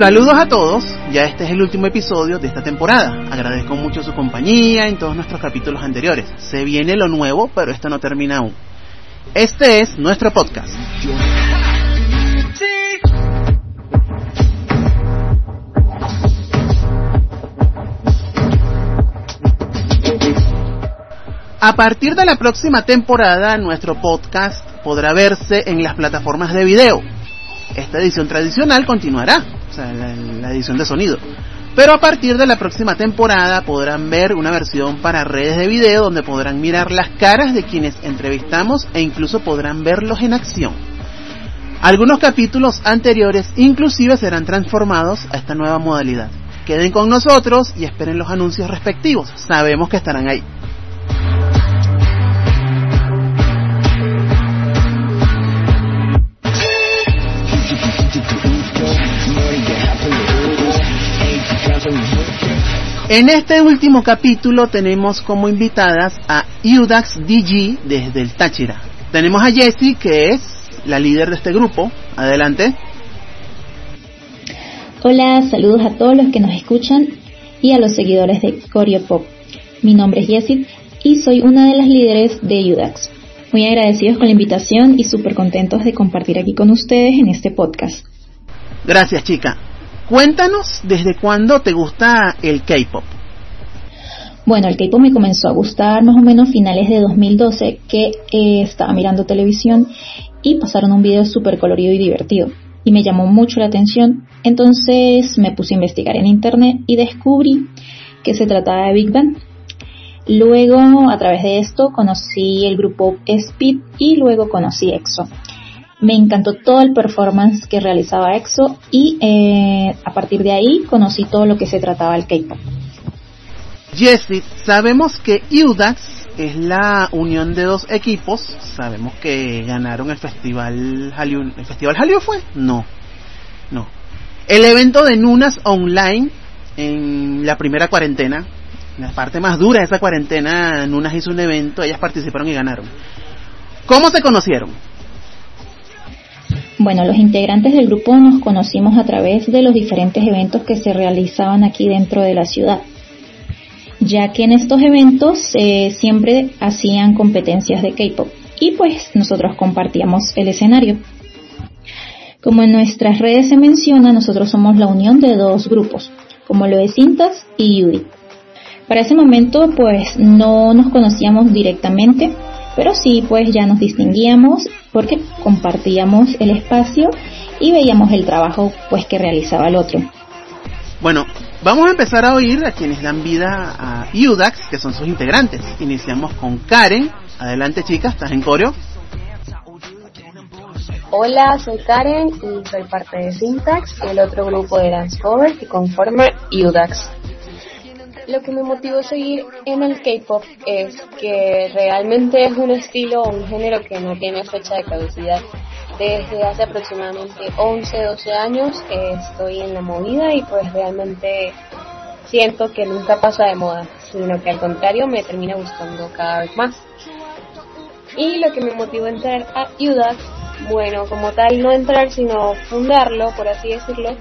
Saludos a todos, ya este es el último episodio de esta temporada. Agradezco mucho su compañía en todos nuestros capítulos anteriores. Se viene lo nuevo, pero esto no termina aún. Este es nuestro podcast. A partir de la próxima temporada, nuestro podcast podrá verse en las plataformas de video. Esta edición tradicional continuará, o sea, la, la, edición de sonido. Pero a partir de la próxima temporada podrán ver una versión para redes de video donde podrán mirar las caras de quienes entrevistamos e incluso podrán verlos en acción. Algunos capítulos anteriores inclusive serán transformados a esta nueva modalidad. Queden con nosotros y esperen los anuncios respectivos. Sabemos que estarán ahí. En este último capítulo tenemos como invitadas a Udax DG desde el Táchira. Tenemos a Jessie, que es la líder de este grupo. Adelante. Hola, saludos a todos los que nos escuchan y a los seguidores de Coreo Pop. Mi nombre es Jessie y soy una de las líderes de Udax. Muy agradecidos con la invitación y súper contentos de compartir aquí con ustedes en este podcast. Gracias, chica. Cuéntanos desde cuándo te gusta el K-pop. Bueno, el K-pop me comenzó a gustar más o menos finales de 2012, que eh, estaba mirando televisión y pasaron un video súper colorido y divertido. Y me llamó mucho la atención, entonces me puse a investigar en internet y descubrí que se trataba de Big Bang. Luego, a través de esto, conocí el grupo Speed y luego conocí EXO. Me encantó todo el performance que realizaba EXO y eh, a partir de ahí conocí todo lo que se trataba el K-pop. Jessie, sabemos que Udax es la unión de dos equipos. Sabemos que ganaron el festival Hallyu. ¿El festival Hallyu fue? No, no. El evento de Nunas Online en la primera cuarentena, la parte más dura de esa cuarentena, Nunas hizo un evento, ellas participaron y ganaron. ¿Cómo se conocieron? Bueno, los integrantes del grupo nos conocimos a través de los diferentes eventos que se realizaban aquí dentro de la ciudad, ya que en estos eventos eh, siempre hacían competencias de K-pop y pues nosotros compartíamos el escenario. Como en nuestras redes se menciona, nosotros somos la unión de dos grupos, como lo es Cintas y Yuri. Para ese momento pues no nos conocíamos directamente, pero sí pues ya nos distinguíamos porque compartíamos el espacio y veíamos el trabajo pues que realizaba el otro. Bueno, vamos a empezar a oír a quienes dan vida a Udax, que son sus integrantes. Iniciamos con Karen. Adelante chicas, ¿estás en coreo? Hola, soy Karen y soy parte de Syntax, el otro grupo de dance cover que conforma Udax lo que me motivó a seguir en el K-pop es que realmente es un estilo o un género que no tiene fecha de caducidad. Desde hace aproximadamente 11, 12 años estoy en la movida y pues realmente siento que nunca pasa de moda, sino que al contrario me termina gustando cada vez más. Y lo que me motivó a entrar a UDAX, bueno, como tal no entrar sino fundarlo, por así decirlo,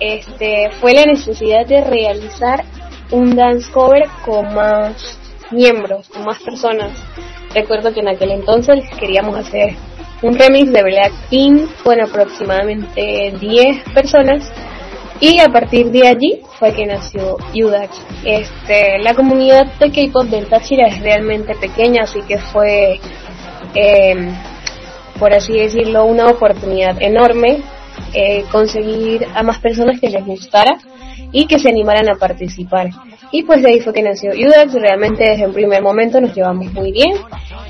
este, fue la necesidad de realizar un dance cover con más miembros, con más personas. Recuerdo que en aquel entonces queríamos hacer un remix de Blackpink con aproximadamente 10 personas y a partir de allí fue que nació Udax. Este, la comunidad de K-pop del Táchira es realmente pequeña, así que fue, eh, por así decirlo, una oportunidad enorme eh, conseguir a más personas que les gustara y que se animaran a participar. Y pues de ahí fue que nació UDAX, realmente desde el primer momento nos llevamos muy bien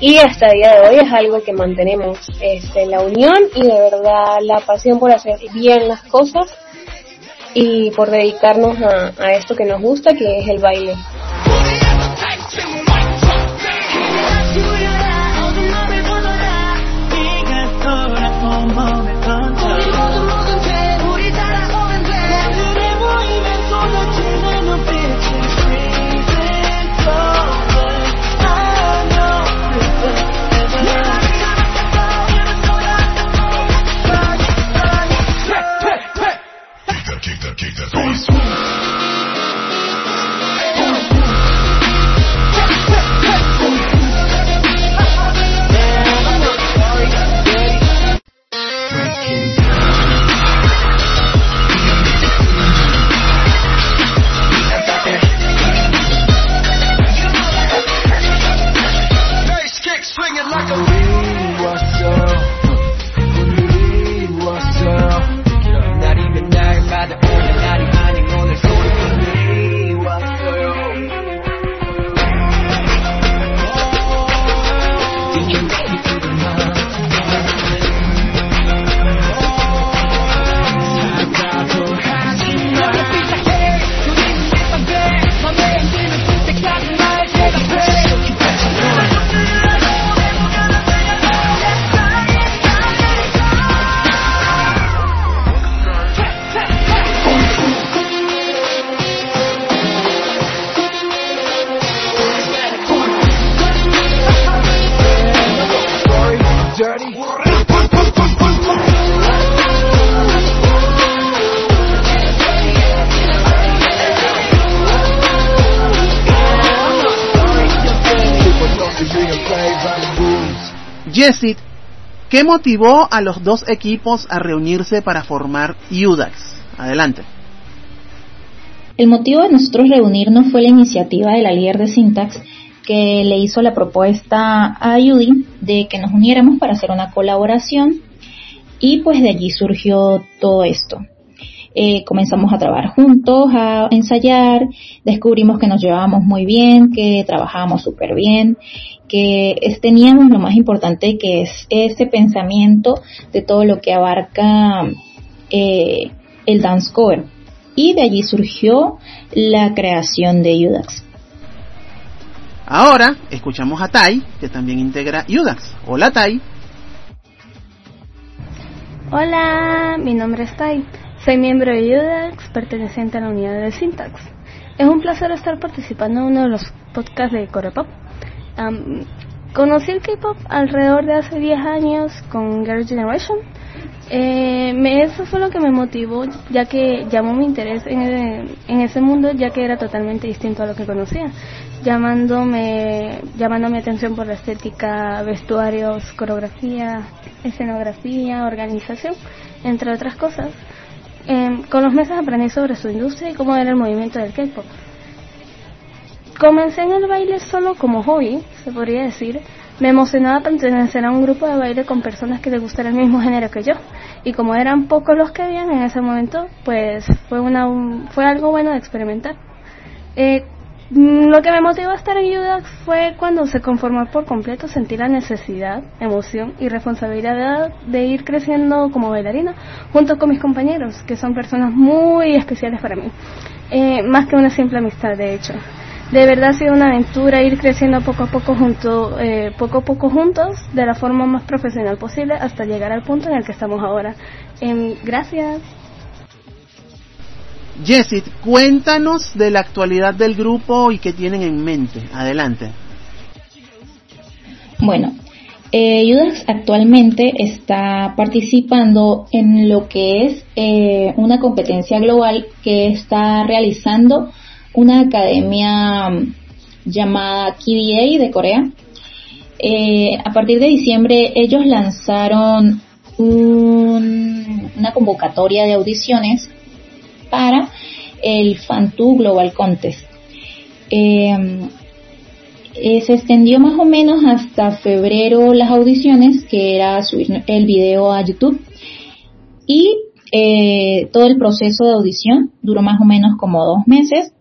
y hasta el día de hoy es algo que mantenemos este, la unión y de verdad la pasión por hacer bien las cosas y por dedicarnos a, a esto que nos gusta, que es el baile. Jessit, ¿qué motivó a los dos equipos a reunirse para formar UDAX? Adelante. El motivo de nosotros reunirnos fue la iniciativa de la líder de Syntax que le hizo la propuesta a Judy de que nos uniéramos para hacer una colaboración y pues de allí surgió todo esto. Eh, comenzamos a trabajar juntos, a ensayar, descubrimos que nos llevábamos muy bien, que trabajábamos súper bien, que teníamos lo más importante que es ese pensamiento de todo lo que abarca eh, el dance cover. Y de allí surgió la creación de Udax. Ahora escuchamos a Tai, que también integra Udax. Hola Tai. Hola, mi nombre es Tai. Soy miembro de UDAX, perteneciente a la unidad de Syntax. Es un placer estar participando en uno de los podcasts de Corepop. conocí el K-pop alrededor de hace 10 años con Girl Generation. Eh, eso fue lo que me motivó, ya que llamó mi interés en, en, ese mundo, ya que era totalmente distinto a lo que conocía, llamándome, llamando mi atención por la estética, vestuarios, coreografía, escenografía, organización, entre otras cosas. Em, con los meses aprendí sobre su industria y cómo era el movimiento del K-pop. Comencé en el baile solo como hobby, se podría decir. Me emocionaba pertenecer a un grupo de baile con personas que les gustara el mismo género que yo. Y como eran pocos los que habían en ese momento, pues fue, una, fue algo bueno de experimentar. Eh, lo que me motivó a estar en UDAX fue cuando se conformó por completo, sentí la necesidad, emoción y responsabilidad de ir creciendo como bailarina junto con mis compañeros, que son personas muy especiales para mí, eh, más que una simple amistad de hecho. De verdad ha sido una aventura ir creciendo poco a poco junto, eh, poco a poco juntos, de la forma más profesional posible, hasta llegar al punto en el que estamos ahora. Eh, gracias. Jessit, cuéntanos de la actualidad del grupo y qué tienen en mente. Adelante. Bueno, eh, actualmente está participando en lo que es eh, una competencia global que está realizando una academia mm, llamada KDA de Corea. Eh, a partir de diciembre ellos lanzaron una convocatoria de audiciones para el FANTU Global Contest. Em, eh, se extendió más o menos hasta febrero las audiciones, que era subir el video a YouTube. Y eh, todo el proceso de audición duró más o menos como dos meses,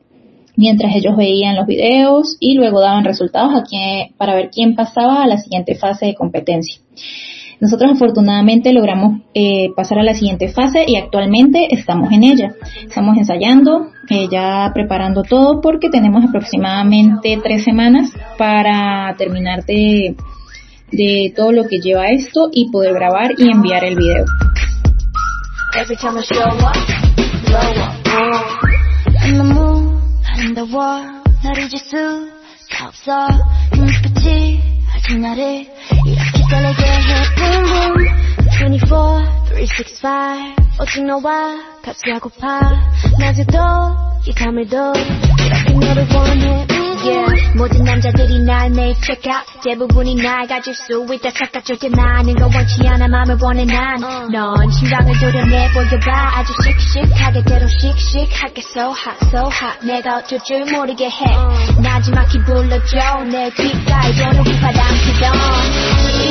mientras ellos veían los videos y luego daban resultados para ver quién pasaba a la siguiente fase de competencia. Nosotros afortunadamente logramos eh, pasar a la siguiente fase y actualmente estamos en ella. Estamos ensayando, eh, ya preparando todo porque tenemos aproximadamente tres semanas para terminar de, de todo lo que lleva esto y poder grabar y enviar el video. 설레게 해 boom boom 24, 365 오직 너와 같이 하고파. 낮에도 이 밤에도 이렇게 너를 원해. Yeah. 모든 남자들이 날 매일 check out. 대부분이 날 가질 수 있다 착각 절대 나는 거 원치 않아. 맘을 원해 난넌 심장을 도려내 보여봐. 아주 씩씩하게 대로 씩씩하게 so hot so hot. 내가 어쩔 줄 모르게 해. 나지막히 불러줘. 내 귓가에 도는 휘파람 피던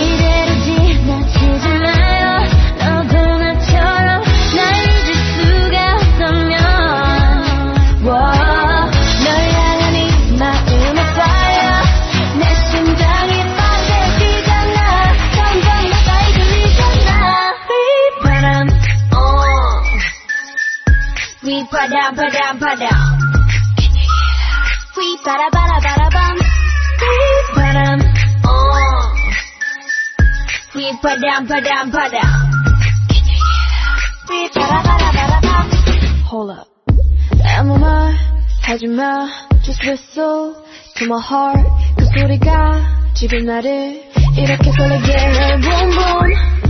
padam padam padam. We para para para bum. We padam. Oh. We padam padam padam. We para para para bum. Hold up. 아무 말 하지 마. Just whistle to my heart. 그 소리가 지금 나를 이렇게 설레게 해. Boom boom.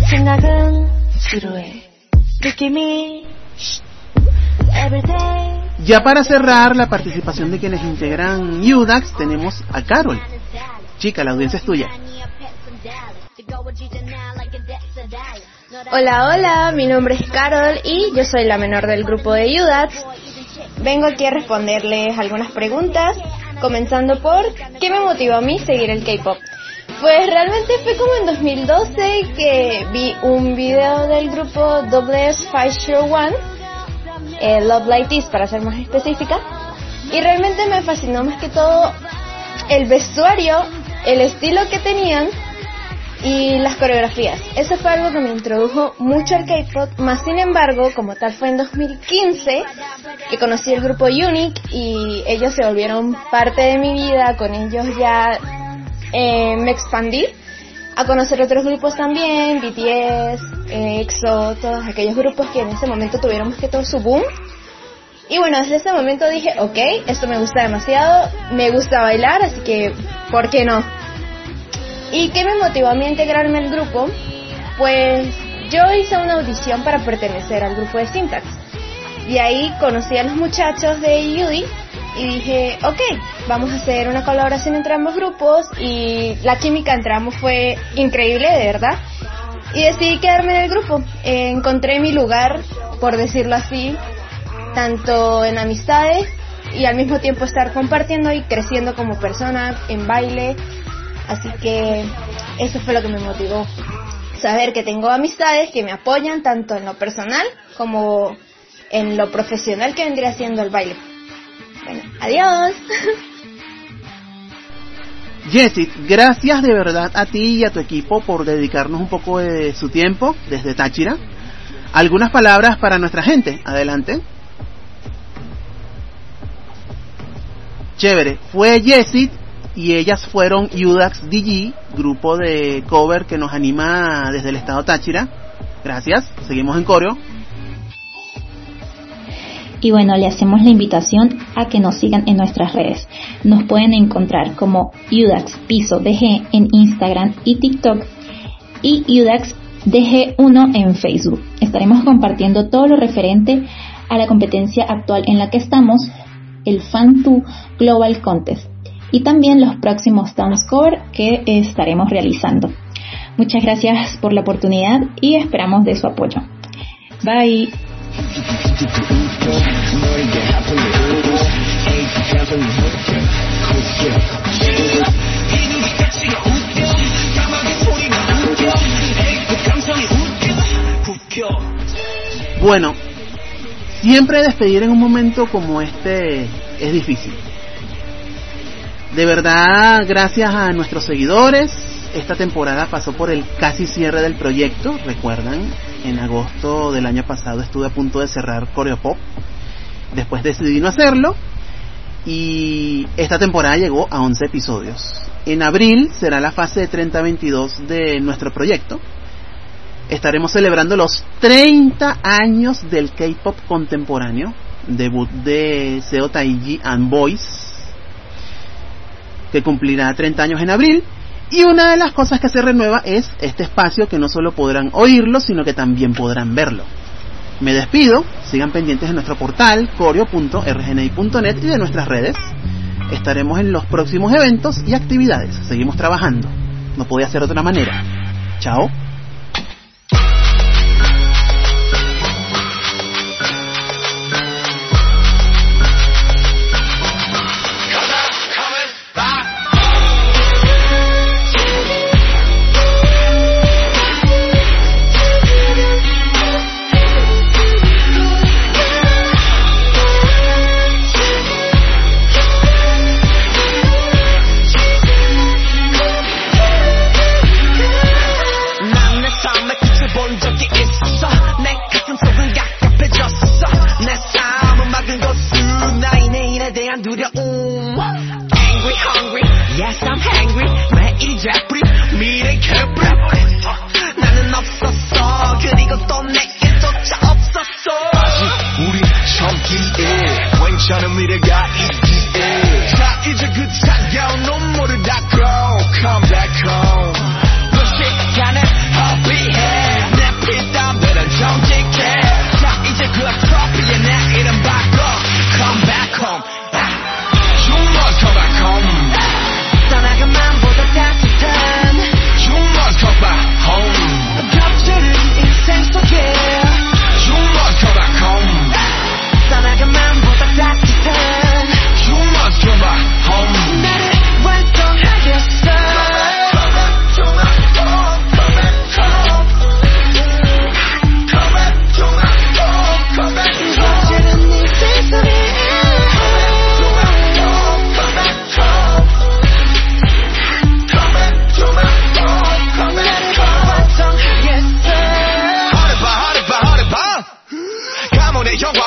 Ya para cerrar la participación de quienes integran UDAX, tenemos a Carol. Chica, la audiencia es tuya. Hola, hola, mi nombre es Carol y yo soy la menor del grupo de UDAX. Vengo aquí a responderles algunas preguntas, comenzando por ¿qué me motivó a mí seguir el K-pop? Pues realmente fue como en 2012 que vi un video del grupo WS One, eh, Love Like This para ser más específica, y realmente me fascinó más que todo el vestuario, el estilo que tenían y las coreografías. Eso fue algo que me introdujo mucho al K-pop, más sin embargo, como tal fue en 2015 que conocí el grupo Unique y ellos se volvieron parte de mi vida, con ellos ya eh, me expandí a conocer otros grupos también, BTS, EXO, todos aquellos grupos que en ese momento tuvieron que todo su boom. Y bueno, desde ese momento dije, ok, esto me gusta demasiado, me gusta bailar, así que, ¿por qué no? ¿Y qué me motivó a mí a integrarme al grupo? Pues yo hice una audición para pertenecer al grupo de Syntax. Y ahí conocí a los muchachos de Yudi y dije, ok, vamos a hacer una colaboración entre ambos grupos y la química entre ambos fue increíble, de verdad. Y decidí quedarme en el grupo. encontré mi lugar, por decirlo así, tanto en amistades y al mismo tiempo estar compartiendo y creciendo como persona en baile. Así que eso fue lo que me motivó. Saber que tengo amistades que me apoyan tanto en lo personal como en lo profesional que vendría siendo el baile. Bueno, adiós. Jessie, gracias de verdad a ti y a tu equipo por dedicarnos un poco de su tiempo desde Táchira. Algunas palabras para nuestra gente. Adelante. Chévere. Fue Jessie y ellas fueron Udax DG, grupo de cover que nos anima desde el estado Táchira. Gracias. Seguimos en coreo. Y bueno, le hacemos la invitación a que nos sigan en nuestras redes. Nos pueden encontrar como UDAX Piso DG en Instagram y TikTok y UDAX DG1 en Facebook. Estaremos compartiendo todo lo referente a la competencia actual en la que estamos, el Fan2 Global Contest, y también los próximos Dance Cover que estaremos realizando. Muchas gracias por la oportunidad y esperamos de su apoyo. Bye. Bueno, siempre despedir en un momento como este es difícil. De verdad, gracias a nuestros seguidores, esta temporada pasó por el casi cierre del proyecto, recuerdan, en agosto del año pasado estuve a punto de cerrar Coreopop, después decidí no hacerlo y esta temporada llegó a 11 episodios. En abril será la fase de 30-22 de nuestro proyecto. Estaremos celebrando los 30 años del K-pop contemporáneo, debut de Seo Taiji and Boys, que cumplirá 30 años en abril y una de las cosas que se renueva es este espacio que no solo podrán oírlo, sino que también podrán verlo. Me despido, sigan pendientes de nuestro portal coreo.rgni.net y de nuestras redes. Estaremos en los próximos eventos y actividades. Seguimos trabajando. No podía ser de otra manera. Chao.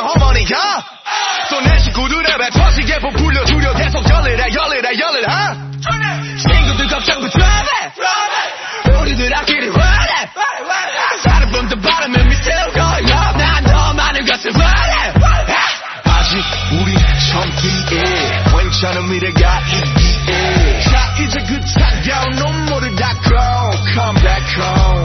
어머니가 또 내 식구들의 랩 퍼지게 부풀려 주려 계속 열일해 열일해 열일하 어? 친구들 걱정도 돼 우리들 악기를 화내 사람 본더 바람에 미세우고 난더 많은 것을 원해. 아직 우리 젊기에 괜찮은 미래가 있기에. 자 이제 그 차가운 눈물을 닦고 Come back home.